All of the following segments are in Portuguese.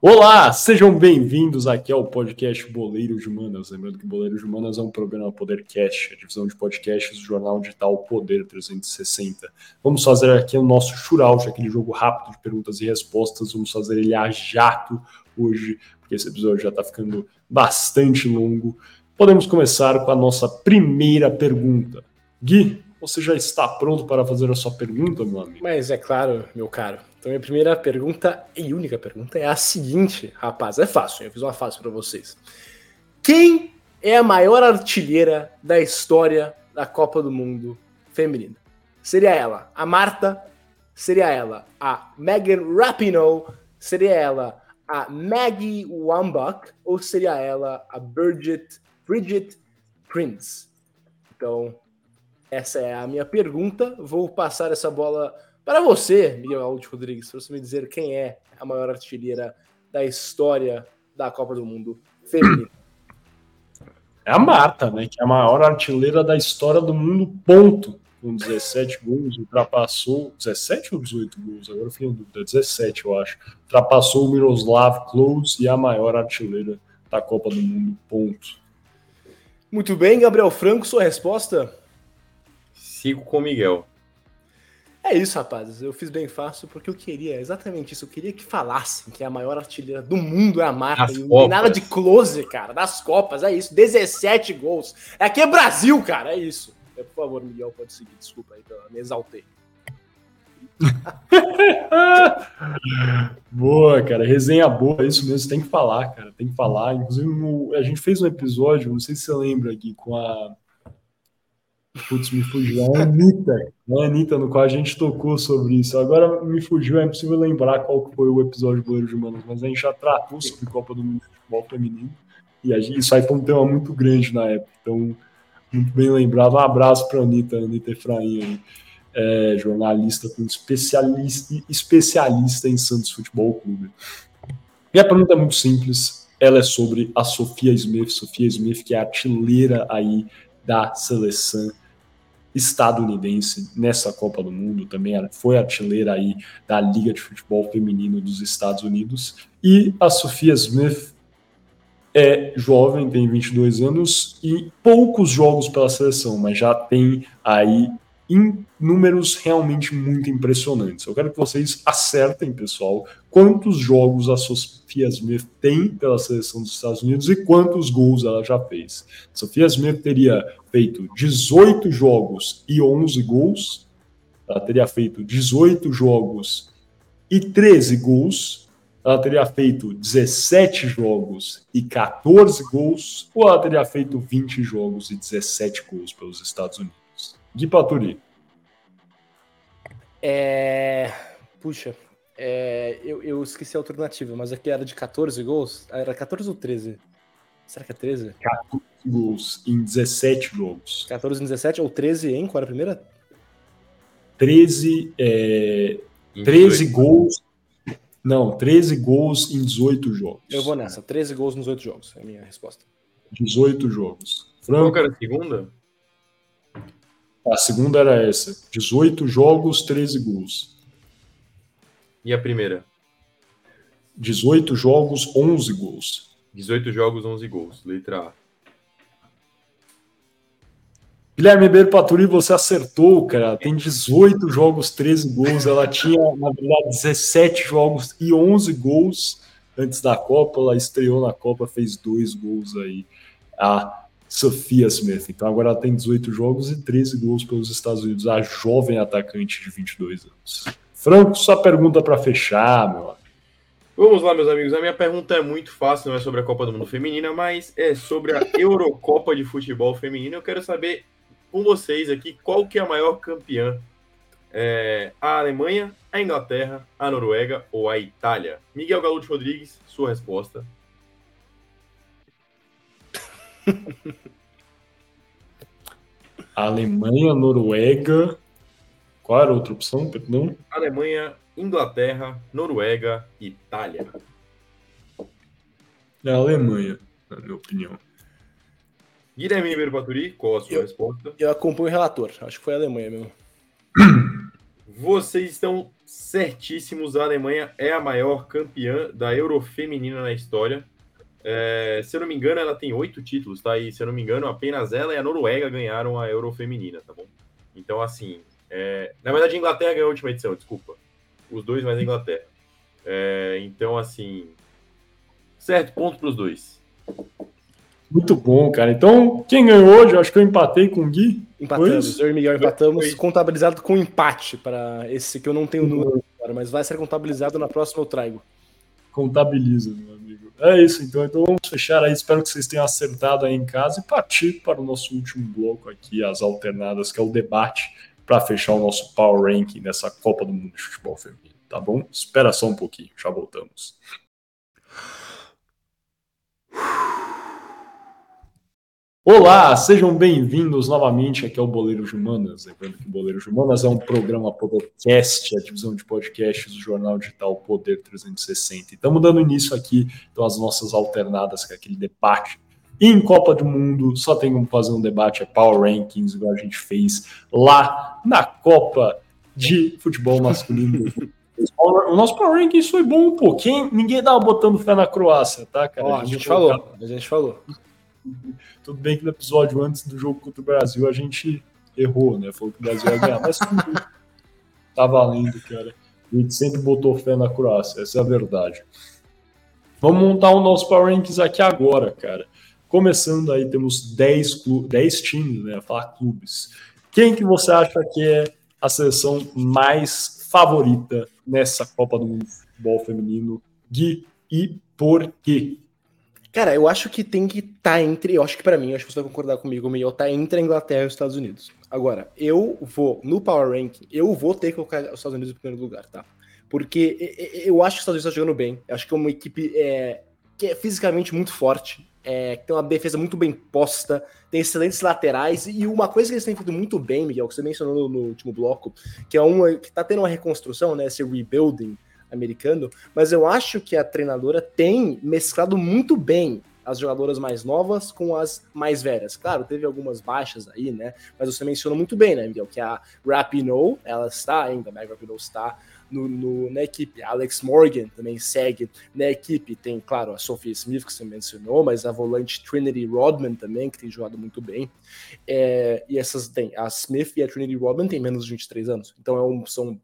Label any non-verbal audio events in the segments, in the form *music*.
Olá, sejam bem-vindos aqui ao podcast Boleiro de Humanas. Lembrando que Boleiro de Humanas é um programa Podercast, a divisão de podcasts do jornal digital Poder 360. Vamos fazer aqui o nosso shootout, aquele jogo rápido de perguntas e respostas. Vamos fazer ele a jato hoje, porque esse episódio já está ficando bastante longo. Podemos começar com a nossa primeira pergunta. Gui, você já está pronto para fazer a sua pergunta, meu amigo? Mas é claro, meu caro. Então, minha primeira pergunta e única pergunta é a seguinte, rapaz. É fácil, eu fiz uma fácil para vocês. Quem é a maior artilheira da história da Copa do Mundo feminina? Seria ela a Marta? Seria ela a Megan Rapinoe? Seria ela a Maggie Wambach? Ou seria ela a Bridget, Bridget Prince? Então, essa é a minha pergunta. Vou passar essa bola para você, Miguel Aldo Rodrigues, para você me dizer quem é a maior artilheira da história da Copa do Mundo feminina. É a Marta, né? Que é a maior artilheira da história do mundo, ponto. Com 17 gols, ultrapassou. 17 ou 18 gols? Agora eu fiquei em dúvida. 17, eu acho. Ultrapassou o Miroslav Klose e é a maior artilheira da Copa do Mundo, ponto. Muito bem, Gabriel Franco, sua resposta? Sigo com o Miguel. É isso, rapazes. Eu fiz bem fácil porque eu queria exatamente isso. Eu queria que falassem que a maior artilheira do mundo é a Marta. e não tem nada de close, cara. Das Copas, é isso. 17 gols. Aqui é Brasil, cara. É isso. É, por favor, Miguel, pode seguir. Desculpa aí, eu me exaltei. *laughs* boa, cara. Resenha boa, é isso mesmo. Tem que falar, cara. Tem que falar. Inclusive, a gente fez um episódio, não sei se você lembra aqui, com a Putz, me fugiu. A Anitta, a Anitta, no qual a gente tocou sobre isso. Agora me fugiu, é impossível lembrar qual foi o episódio do Goleiro de Humanos, mas a gente já tratou sobre Copa do Mundo de Futebol Feminino. E a isso aí foi um tema muito grande na época. Então, muito bem lembrado. Um abraço para a Anitta, Anitta Efraim aí. É, jornalista especialista, especialista em Santos Futebol Clube. Minha pergunta é muito simples. Ela é sobre a Sofia Smith. Sofia Smith, que é artilheira aí da seleção estadunidense nessa Copa do Mundo, também foi artilheira aí da Liga de Futebol Feminino dos Estados Unidos. E a Sofia Smith é jovem, tem 22 anos e poucos jogos pela seleção, mas já tem aí em números realmente muito impressionantes. Eu quero que vocês acertem, pessoal, quantos jogos a Sofia Smith tem pela seleção dos Estados Unidos e quantos gols ela já fez. Sofia Smith teria feito 18 jogos e 11 gols, ela teria feito 18 jogos e 13 gols, ela teria feito 17 jogos e 14 gols, ou ela teria feito 20 jogos e 17 gols pelos Estados Unidos. Gui Paturi. É. Puxa, é... Eu, eu, esqueci a alternativa, mas aqui era de 14 gols? Era 14 ou 13? Será que é 13? 14 gols em 17 jogos. 14 em 17 ou 13 em? Qual era a primeira? 13, é... 13 gols. Não, 13 gols em 18 jogos. Eu vou nessa, 13 gols nos 18 jogos, é a minha resposta. 18 jogos. Franco. Qual era a segunda? A segunda era essa: 18 jogos, 13 gols. E a primeira? 18 jogos, 11 gols. 18 jogos, 11 gols. Letra A. Guilherme Ribeiro Paturi, você acertou, cara. Tem 18 jogos, 13 gols. Ela tinha, na verdade, 17 jogos e 11 gols antes da Copa. Ela estreou na Copa, fez dois gols aí. A Sophia Smith. Então agora ela tem 18 jogos e 13 gols pelos Estados Unidos, a jovem atacante de 22 anos. Franco, sua pergunta para fechar, meu amigo. Vamos lá, meus amigos. A minha pergunta é muito fácil, não é sobre a Copa do Mundo Feminina, mas é sobre a *laughs* Eurocopa de Futebol Feminino. Eu quero saber com vocês aqui qual que é a maior campeã. É a Alemanha, a Inglaterra, a Noruega ou a Itália? Miguel Galo Rodrigues, sua resposta. *laughs* Alemanha, Noruega. Qual era a outra opção, perdão? Alemanha, Inglaterra, Noruega, Itália. É a Alemanha, na minha opinião. Guilherme Ribeiro Paturi, qual a sua eu, resposta? Eu acompanho o relator, acho que foi a Alemanha mesmo. *clears throat* Vocês estão certíssimos. A Alemanha é a maior campeã da Euro feminina na história. É, se eu não me engano, ela tem oito títulos, tá? E se eu não me engano, apenas ela e a Noruega ganharam a Euro feminina, tá bom? Então, assim, é... na verdade, a Inglaterra ganhou a última edição, desculpa. Os dois, mas a Inglaterra. É... Então, assim, certo, ponto para os dois. Muito bom, cara. Então, quem ganhou hoje? Acho que eu empatei com o Gui. Empatamos, eu e Miguel empatamos, Foi. contabilizado com empate para esse que eu não tenho número agora, mas vai ser contabilizado na próxima eu trago. Contabiliza, amigo. É isso, então. Então vamos fechar aí. Espero que vocês tenham acertado aí em casa e partir para o nosso último bloco aqui, as alternadas, que é o debate, para fechar o nosso Power Ranking dessa Copa do Mundo de Futebol Feminino. Tá bom? Espera só um pouquinho, já voltamos. Olá, sejam bem-vindos novamente aqui ao Boleiro de Humanas. Lembrando que o Boleiro de Humanas é um programa podcast, a divisão de podcasts do jornal digital Poder 360. Estamos dando início aqui então às nossas alternadas, que é aquele debate. E em Copa do Mundo, só tem como fazer um debate, é Power Rankings, igual a gente fez lá na Copa de Futebol Masculino. O nosso Power Rankings foi bom um pouquinho, ninguém tava botando fé na Croácia, tá, cara? a, gente falou, a gente falou. *laughs* Tudo bem que no episódio antes do jogo contra o Brasil a gente errou, né? Falou que o Brasil ia ganhar, mas tá valendo, cara. A gente sempre botou fé na Croácia, essa é a verdade. Vamos montar o nosso Power Rankings aqui agora, cara. Começando aí, temos 10, 10 times, né? Falar clubes. Quem que você acha que é a seleção mais favorita nessa Copa do Mundo Futebol Feminino? Gui, e por quê? Cara, eu acho que tem que estar tá entre. Eu acho que para mim, acho que você vai concordar comigo, Miguel, tá entre a Inglaterra e os Estados Unidos. Agora, eu vou, no Power Ranking, eu vou ter que colocar os Estados Unidos em primeiro lugar, tá? Porque eu acho que os Estados Unidos tá jogando bem. Eu acho que é uma equipe é, que é fisicamente muito forte, é, tem uma defesa muito bem posta, tem excelentes laterais, e uma coisa que eles têm feito muito bem, Miguel, que você mencionou no, no último bloco, que é uma que tá tendo uma reconstrução, né? Esse rebuilding americano, mas eu acho que a treinadora tem mesclado muito bem as jogadoras mais novas com as mais velhas. Claro, teve algumas baixas aí, né? Mas você mencionou muito bem, né, Miguel? Que a Rapinoe, ela está ainda, né? A Rapinoe está no, no, na equipe. A Alex Morgan também segue na equipe. Tem, claro, a Sophie Smith, que você mencionou, mas a volante Trinity Rodman também, que tem jogado muito bem. É, e essas tem, a Smith e a Trinity Rodman têm menos de 23 anos. Então é um, são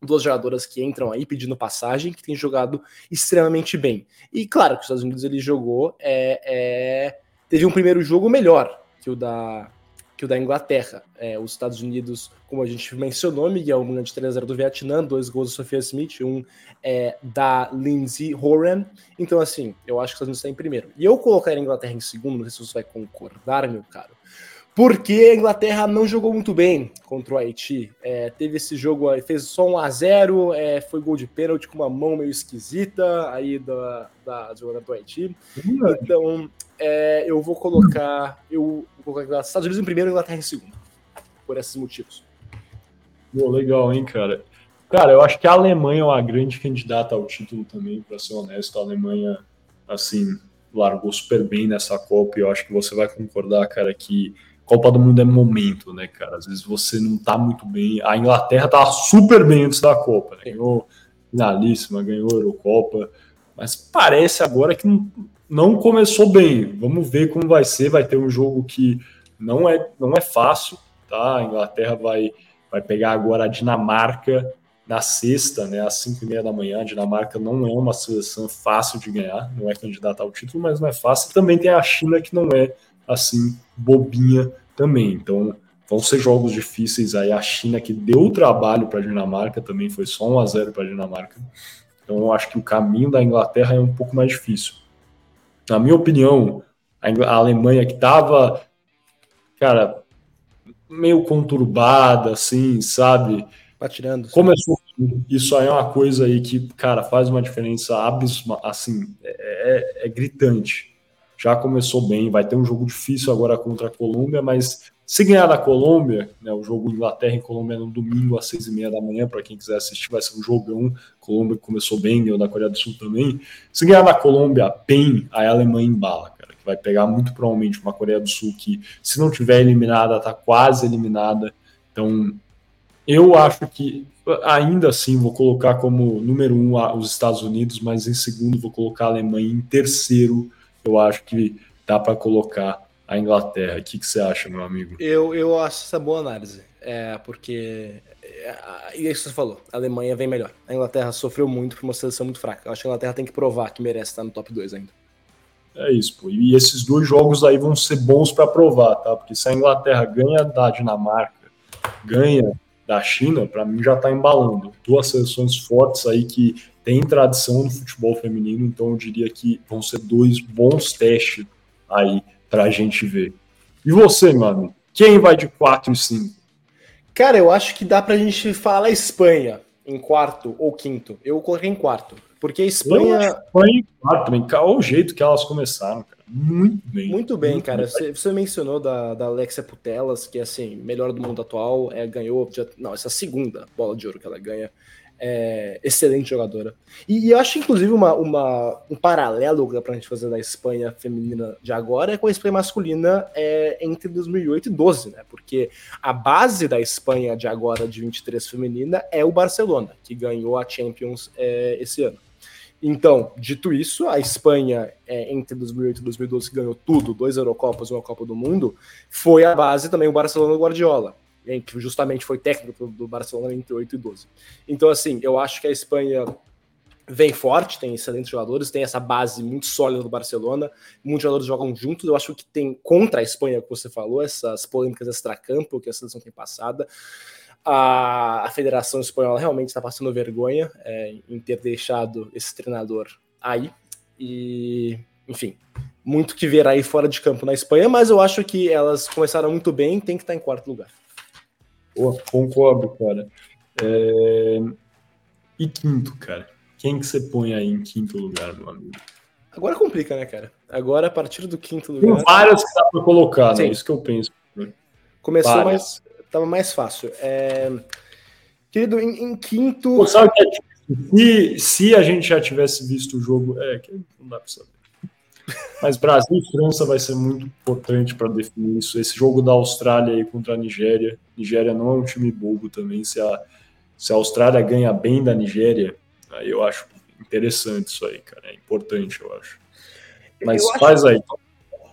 duas jogadoras que entram aí pedindo passagem, que tem jogado extremamente bem. E claro que os Estados Unidos ele jogou, é, é, teve um primeiro jogo melhor que o da, que o da Inglaterra. É, os Estados Unidos, como a gente mencionou, Miguel, um de 3x0 do Vietnã, dois gols da Sofia Smith, um é, da Lindsay Horan. Então, assim, eu acho que os Estados Unidos está em primeiro. E eu colocaria a Inglaterra em segundo, não sei se você vai concordar, meu caro porque a Inglaterra não jogou muito bem contra o Haiti. É, teve esse jogo, fez só 1 a 0 é, foi gol de pênalti com uma mão meio esquisita aí da, da jogadora do Haiti. Então, é, eu vou colocar, eu vou colocar Estados Unidos em primeiro e Inglaterra em segundo, por esses motivos. Pô, legal, hein, cara. Cara, eu acho que a Alemanha é uma grande candidata ao título também, para ser honesto. A Alemanha, assim, largou super bem nessa Copa e eu acho que você vai concordar, cara, que Copa do Mundo é momento, né, cara? Às vezes você não tá muito bem. A Inglaterra tava super bem antes da Copa, né? ganhou finalíssima, ganhou a Eurocopa, mas parece agora que não começou bem. Vamos ver como vai ser. Vai ter um jogo que não é, não é fácil, tá? A Inglaterra vai, vai pegar agora a Dinamarca na sexta, né, às 5 e meia da manhã. A Dinamarca não é uma seleção fácil de ganhar, não é candidata ao título, mas não é fácil. Também tem a China que não é assim bobinha também. Então, vão ser jogos difíceis aí. A China que deu trabalho para a Dinamarca também foi só 1 a 0 para a Dinamarca. Então, eu acho que o caminho da Inglaterra é um pouco mais difícil. Na minha opinião, a Alemanha que estava, cara, meio conturbada, assim, sabe? Patirando. Começou. Isso aí é uma coisa aí que, cara, faz uma diferença abismal, assim, é, é, é gritante já começou bem, vai ter um jogo difícil agora contra a Colômbia, mas se ganhar da Colômbia, né, o jogo Inglaterra e Colômbia no domingo às seis e meia da manhã, para quem quiser assistir, vai ser um jogão. Colômbia começou bem, ganhou da Coreia do Sul também. Se ganhar da Colômbia bem, a Alemanha embala, cara, que vai pegar muito provavelmente uma Coreia do Sul que, se não tiver eliminada, tá quase eliminada. Então, eu acho que ainda assim vou colocar como número um os Estados Unidos, mas em segundo vou colocar a Alemanha, em terceiro eu acho que dá para colocar a Inglaterra. O que, que, você acha, meu amigo? Eu, eu acho essa boa análise, é, porque é, e é isso que você falou, a Alemanha vem melhor. A Inglaterra sofreu muito por uma seleção muito fraca. Eu acho que a Inglaterra tem que provar que merece estar no top 2 ainda. É isso, pô. E esses dois jogos aí vão ser bons para provar, tá? Porque se a Inglaterra ganha da Dinamarca, ganha da China, para mim já está embalando. Duas seleções fortes aí que têm tradição no futebol feminino, então eu diria que vão ser dois bons testes aí para a gente ver. E você, mano? Quem vai de 4 e 5? Cara, eu acho que dá para a gente falar Espanha em quarto ou quinto. Eu coloquei em quarto. Porque a Espanha. Espanha em quarto também. O jeito que elas começaram, cara. Muito bem. Muito bem, muito cara. Bem. Você, você, mencionou da, da Alexia Putelas, que é assim, melhor do mundo atual, é, ganhou. Já, não, essa é a segunda bola de ouro que ela ganha. É, excelente jogadora. E, e, eu acho, inclusive, uma, uma, um paralelo para a gente fazer da Espanha feminina de agora é com a Espanha masculina é, entre 2008 e 12, né? Porque a base da Espanha de agora, de 23 feminina, é o Barcelona, que ganhou a Champions é, esse ano. Então, dito isso, a Espanha, é, entre 2008 e 2012, ganhou tudo, dois Eurocopas uma Copa do Mundo, foi a base também o Barcelona Guardiola, que justamente foi técnico do Barcelona entre 8 e 12. Então, assim, eu acho que a Espanha vem forte, tem excelentes jogadores, tem essa base muito sólida do Barcelona, muitos jogadores jogam juntos, eu acho que tem contra a Espanha, que você falou, essas polêmicas extracampo que a seleção tem passada, a, a Federação Espanhola realmente está passando vergonha é, em ter deixado esse treinador aí. E, enfim, muito que ver aí fora de campo na Espanha, mas eu acho que elas começaram muito bem tem que estar em quarto lugar. Pô, concordo, cara. É... E quinto, cara? Quem que você põe aí em quinto lugar, meu amigo? Agora complica, né, cara? Agora, a partir do quinto lugar. Tem várias que dá pra colocar, né? Isso que eu penso. Né? Começou várias. mais tava mais fácil. É... Querido, em, em quinto. Pô, sabe que é se, se a gente já tivesse visto o jogo, é que não dá para saber. Mas Brasil e França vai ser muito importante para definir isso. Esse jogo da Austrália aí contra a Nigéria. Nigéria não é um time bobo também. Se a, se a Austrália ganha bem da Nigéria, aí eu acho interessante isso aí, cara. É importante, eu acho. Mas eu faz acho... aí.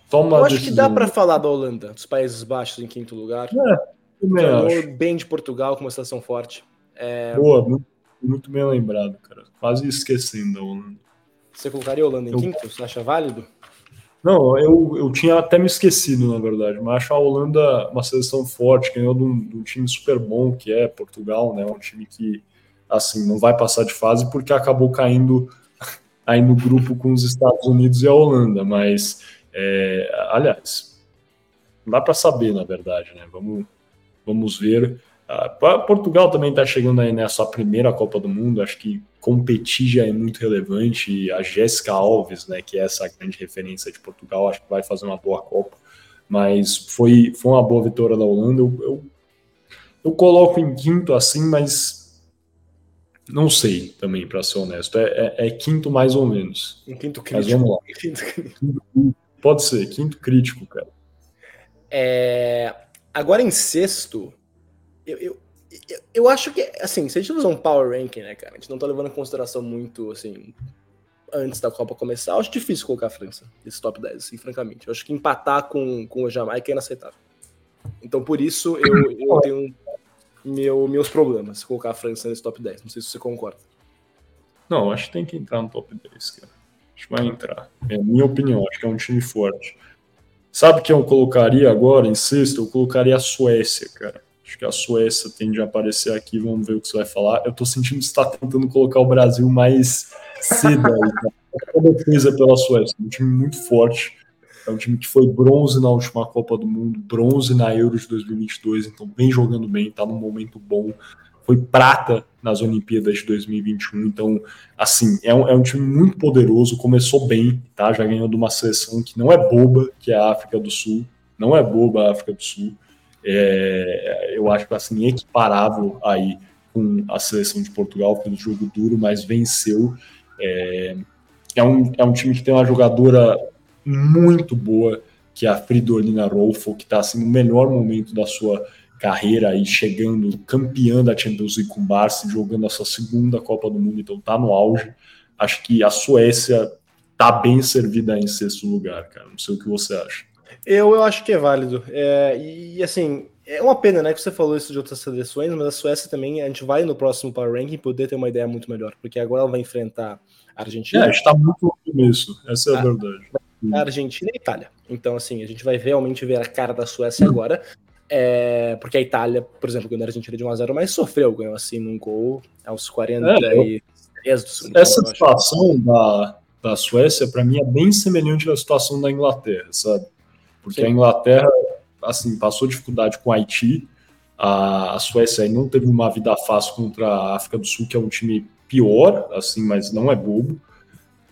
Toma eu acho que dá para falar da Holanda, dos Países Baixos em quinto lugar. É, Ganhou bem de Portugal com uma situação forte. É... Boa, muito, muito, bem lembrado, cara. Quase esquecendo a Holanda. Você colocaria a Holanda em eu... quinto? Você acha válido? Não, eu, eu tinha até me esquecido, na verdade, mas acho a Holanda uma seleção forte, ganhou de um, de um time super bom, que é Portugal, né? Um time que, assim, não vai passar de fase porque acabou caindo *laughs* aí no grupo com os Estados Unidos e a Holanda, mas, é, aliás, não dá para saber, na verdade, né? Vamos, Vamos ver. Uh, Portugal também está chegando aí nessa primeira Copa do Mundo, acho que competir já é muito relevante. A Jéssica Alves, né, que é essa grande referência de Portugal, acho que vai fazer uma boa Copa. Mas foi, foi uma boa vitória da Holanda. Eu, eu, eu coloco em quinto assim, mas não sei também, para ser honesto. É, é, é, quinto mais ou menos. Um quinto crítico. Mas vamos lá. *laughs* Quinto, pode ser, quinto crítico, cara. É, Agora em sexto, eu, eu, eu, eu, acho que, assim, se a gente usar um power ranking, né, cara, a gente não tá levando em consideração muito, assim, antes da Copa começar, eu acho difícil colocar a França nesse top 10, assim, francamente. Eu acho que empatar com, com o Jamaica é inaceitável. Então, por isso, eu, eu tenho meu, meus problemas colocar a França nesse top 10. Não sei se você concorda. Não, acho que tem que entrar no top 10, cara. Acho que vai entrar. É a minha opinião, acho que é um time forte. Sabe quem eu colocaria agora em sexto? Eu colocaria a Suécia, cara. Acho que a Suécia tende a aparecer aqui, vamos ver o que você vai falar. Eu tô sentindo que você está tentando colocar o Brasil mais cedo aí, cara. A defesa pela Suécia, um time muito forte. É um time que foi bronze na última Copa do Mundo, bronze na Euro de 2022, então vem jogando bem, tá num momento bom foi prata nas Olimpíadas de 2021. Então, assim, é um, é um, time muito poderoso. Começou bem, tá? Já ganhou de uma seleção que não é boba, que é a África do Sul. Não é boba a África do Sul. É, eu acho que assim, equiparável aí com a seleção de Portugal, pelo jogo duro, mas venceu. É, é, um, é um time que tem uma jogadora muito boa, que é a Fridolina Rolfo, que está assim, no melhor momento da sua carreira aí chegando campeã da Champions League com o Barça, jogando essa segunda Copa do Mundo, então tá no auge. Acho que a Suécia tá bem servida em sexto lugar, cara. Não sei o que você acha. Eu, eu acho que é válido. É, e assim, é uma pena, né, que você falou isso de outras seleções, mas a Suécia também, a gente vai no próximo Power Ranking poder ter uma ideia muito melhor, porque agora ela vai enfrentar a Argentina. É, está muito começo, essa é a, a verdade. A Argentina e a Itália. Então, assim, a gente vai realmente ver a cara da Suécia agora. É, porque a Itália, por exemplo, ganhou a Argentina de 1x0, mas sofreu, ganhou assim num gol aos 43 é, do segundo. Essa tempo, situação da, da Suécia, para mim, é bem semelhante à situação da Inglaterra, sabe? Porque Sim. a Inglaterra, assim, passou dificuldade com o Haiti, a, a Suécia aí não teve uma vida fácil contra a África do Sul, que é um time pior, assim, mas não é bobo.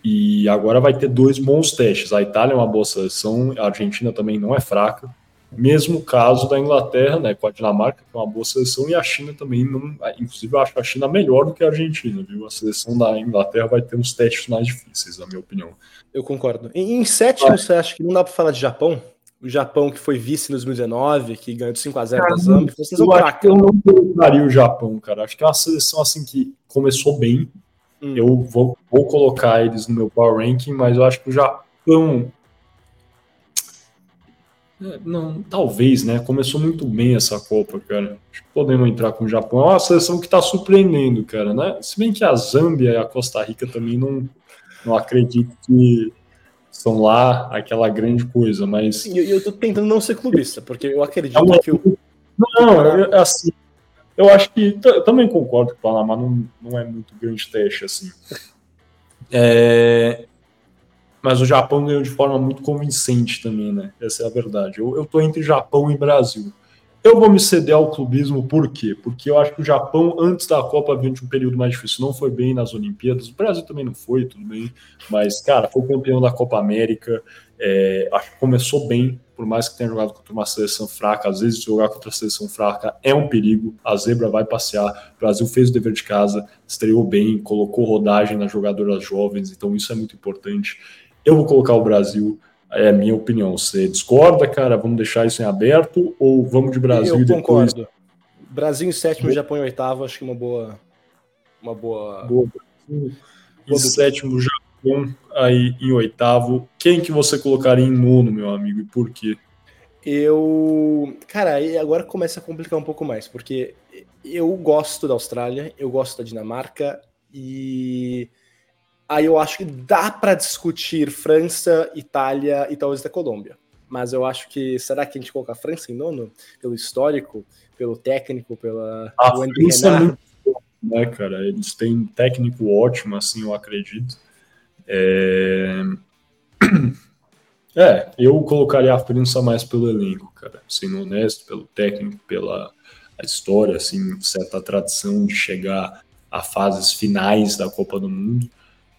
E agora vai ter dois bons testes. A Itália é uma boa seleção, a Argentina também não é fraca. Mesmo caso da Inglaterra, né, com a Dinamarca, que é uma boa seleção, e a China também não. Inclusive, eu acho a China melhor do que a Argentina, viu? A seleção da Inglaterra vai ter uns testes mais difíceis, na minha opinião. Eu concordo. Em, em sétimo, ah. você acha que não dá para falar de Japão? O Japão que foi vice em 2019, que ganhou de 5 a 0 da Zambia. Vocês eu acho que eu não colocaria o Japão, cara. Acho que é uma seleção assim que começou bem. Hum. Eu vou, vou colocar eles no meu power ranking, mas eu acho que o Japão é, não, talvez, né? Começou muito bem essa Copa, cara. Acho que podemos entrar com o Japão. É uma seleção que está surpreendendo, cara, né? Se bem que a Zâmbia e a Costa Rica também não, não acredito que são lá aquela grande coisa, mas. E eu, eu tô tentando não ser clubista, porque eu acredito é que o. Não, eu, assim, eu acho que. Eu também concordo que o Panamá não, não é muito grande teste, assim. É, mas o Japão ganhou de forma muito convincente também, né? Essa é a verdade. Eu, eu tô entre Japão e Brasil. Eu vou me ceder ao clubismo, por quê? Porque eu acho que o Japão, antes da Copa, vinha de um período mais difícil. Não foi bem nas Olimpíadas, o Brasil também não foi, tudo bem. Mas, cara, foi campeão da Copa América. É, acho que começou bem, por mais que tenha jogado contra uma seleção fraca. Às vezes, jogar contra a seleção fraca é um perigo. A zebra vai passear. O Brasil fez o dever de casa, estreou bem, colocou rodagem nas jogadoras jovens, então isso é muito importante. Eu vou colocar o Brasil, é a minha opinião. Você discorda, cara? Vamos deixar isso em aberto ou vamos de Brasil eu e depois... concordo. Brasil em sétimo, e Japão em oitavo, acho que uma boa. Uma boa. boa. Em sétimo, Japão aí em oitavo. Quem que você colocaria em nono, meu amigo, e por quê? Eu. Cara, aí agora começa a complicar um pouco mais, porque eu gosto da Austrália, eu gosto da Dinamarca e Aí eu acho que dá para discutir França, Itália e talvez até Colômbia. Mas eu acho que será que a gente coloca a França em nono pelo histórico, pelo técnico, pela a França é muito bom, né, cara? Eles têm um técnico ótimo, assim, eu acredito. É... *clears throat* é, eu colocaria a França mais pelo elenco, cara. Sendo honesto, pelo técnico, pela história, assim, certa tradição de chegar a fases finais da Copa do Mundo.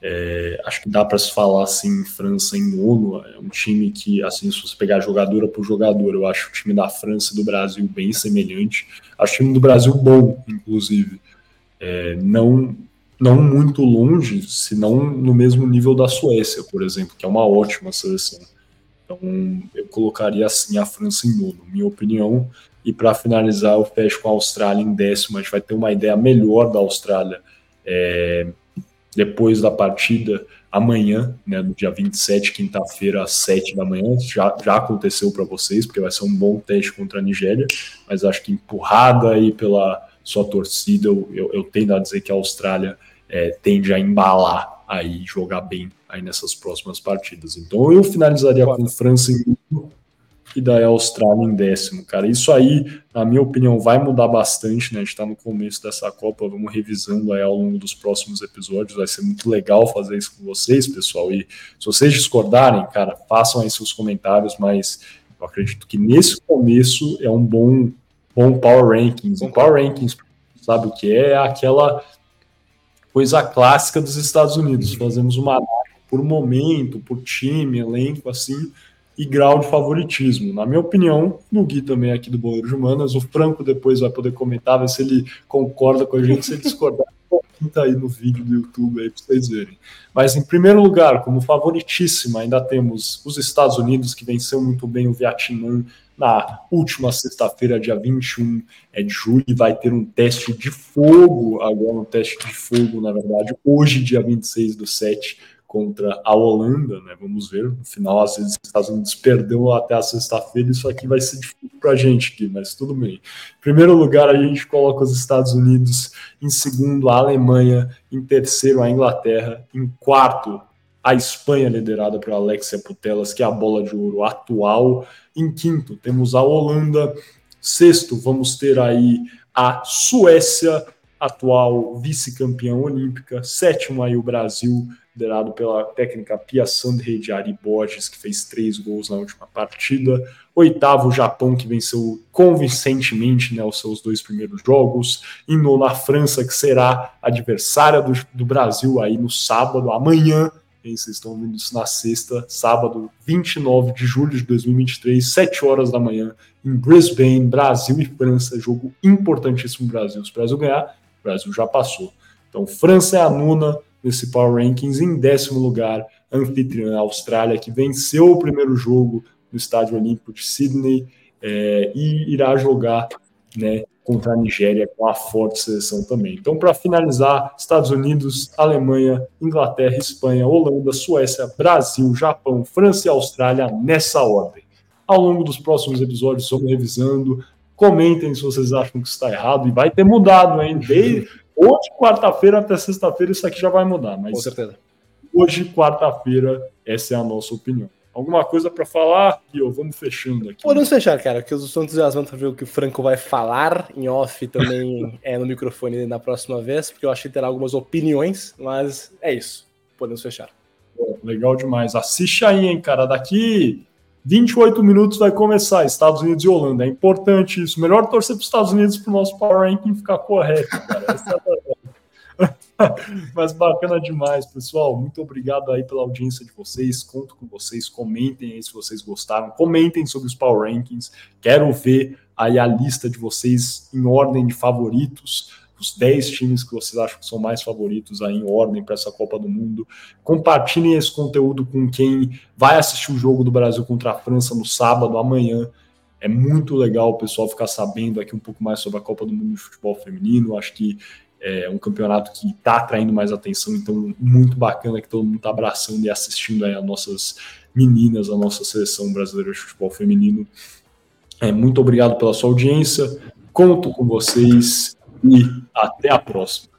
É, acho que dá para se falar assim, França em nono, é um time que, assim, se você pegar jogadora por jogador, eu acho o time da França e do Brasil bem semelhante. Acho o time do Brasil bom, inclusive. É, não, não muito longe, se não no mesmo nível da Suécia, por exemplo, que é uma ótima seleção. Então, eu colocaria assim a França em nono, minha opinião. E para finalizar, eu fecho com a Austrália em décimo. A gente vai ter uma ideia melhor da Austrália. É, depois da partida amanhã, né, no dia 27, quinta-feira, às 7 da manhã. Já, já aconteceu para vocês, porque vai ser um bom teste contra a Nigéria, mas acho que empurrada aí pela sua torcida, eu, eu, eu tendo a dizer que a Austrália é, tende a embalar aí, jogar bem aí nessas próximas partidas. Então eu finalizaria com França em e daí a Austrália em décimo, cara. Isso aí, na minha opinião, vai mudar bastante, né? A gente está no começo dessa Copa, vamos revisando aí ao longo dos próximos episódios. Vai ser muito legal fazer isso com vocês, pessoal. E se vocês discordarem, cara, façam aí seus comentários, mas eu acredito que nesse começo é um bom, bom Power Rankings. O Power Rankings, sabe o que é? É aquela coisa clássica dos Estados Unidos. Fazemos uma por momento, por time, elenco, assim e grau de favoritismo. Na minha opinião, no Gui também aqui do Boleiro de Humanas, o Franco depois vai poder comentar, ver se ele concorda com a gente, se ele discordar, tá aí no vídeo do YouTube aí para vocês verem. Mas em primeiro lugar, como favoritíssima, ainda temos os Estados Unidos, que venceu muito bem o Vietnã na última sexta-feira, dia 21 é de julho, e vai ter um teste de fogo, agora um teste de fogo, na verdade, hoje, dia 26 do 7, contra a Holanda, né? Vamos ver. No final, às vezes, os Estados Unidos perdeu até a sexta-feira. Isso aqui vai ser difícil para a gente aqui, mas tudo bem. Em primeiro lugar, a gente coloca os Estados Unidos. Em segundo, a Alemanha. Em terceiro, a Inglaterra. Em quarto, a Espanha, liderada por Alexia Putelas, que é a bola de ouro atual. Em quinto, temos a Holanda. Sexto, vamos ter aí a Suécia, atual vice-campeã olímpica. Sétimo, aí o Brasil liderado pela técnica Pia Sandhediari Borges, que fez três gols na última partida. Oitavo, o Japão, que venceu convincentemente né, os seus dois primeiros jogos. E nono, a França, que será adversária do, do Brasil aí no sábado, amanhã. Vocês estão vendo isso na sexta, sábado, 29 de julho de 2023, 7 horas da manhã, em Brisbane, Brasil e França. Jogo importantíssimo Brasil. Se o Brasil ganhar, Brasil já passou. Então, França é a nona, nesse Power Rankings. Em décimo lugar, anfitriã Austrália, que venceu o primeiro jogo no Estádio Olímpico de Sydney é, e irá jogar né, contra a Nigéria com a forte seleção também. Então, para finalizar, Estados Unidos, Alemanha, Inglaterra, Espanha, Holanda, Suécia, Brasil, Japão, França e Austrália nessa ordem. Ao longo dos próximos episódios, vamos revisando. Comentem se vocês acham que está errado e vai ter mudado, hein? Desde, Hoje, quarta-feira até sexta-feira, isso aqui já vai mudar. Mas Com certeza. Hoje, quarta-feira, essa é a nossa opinião. Alguma coisa para falar? E eu vamos fechando aqui. Podemos fechar, cara, que eu estou entusiasmado para ver o que o Franco vai falar em off também *laughs* é no microfone na próxima vez, porque eu acho que terá algumas opiniões, mas é isso. Podemos fechar. legal demais. Assiste aí, hein, cara. Daqui 28 minutos vai começar, Estados Unidos e Holanda. É importante isso. Melhor torcer para os Estados Unidos para o nosso power ranking ficar correto, cara. É *laughs* Mas bacana demais, pessoal. Muito obrigado aí pela audiência de vocês. Conto com vocês. Comentem aí se vocês gostaram. Comentem sobre os Power Rankings. Quero ver aí a lista de vocês em ordem de favoritos os 10 times que vocês acham que são mais favoritos aí em ordem para essa Copa do Mundo. Compartilhem esse conteúdo com quem vai assistir o jogo do Brasil contra a França no sábado, amanhã. É muito legal o pessoal ficar sabendo aqui um pouco mais sobre a Copa do Mundo de Futebol Feminino. Acho que é um campeonato que está atraindo mais atenção, então muito bacana que todo mundo está abraçando e assistindo aí as nossas meninas, a nossa seleção brasileira de futebol feminino. É, muito obrigado pela sua audiência. Conto com vocês e até a próxima.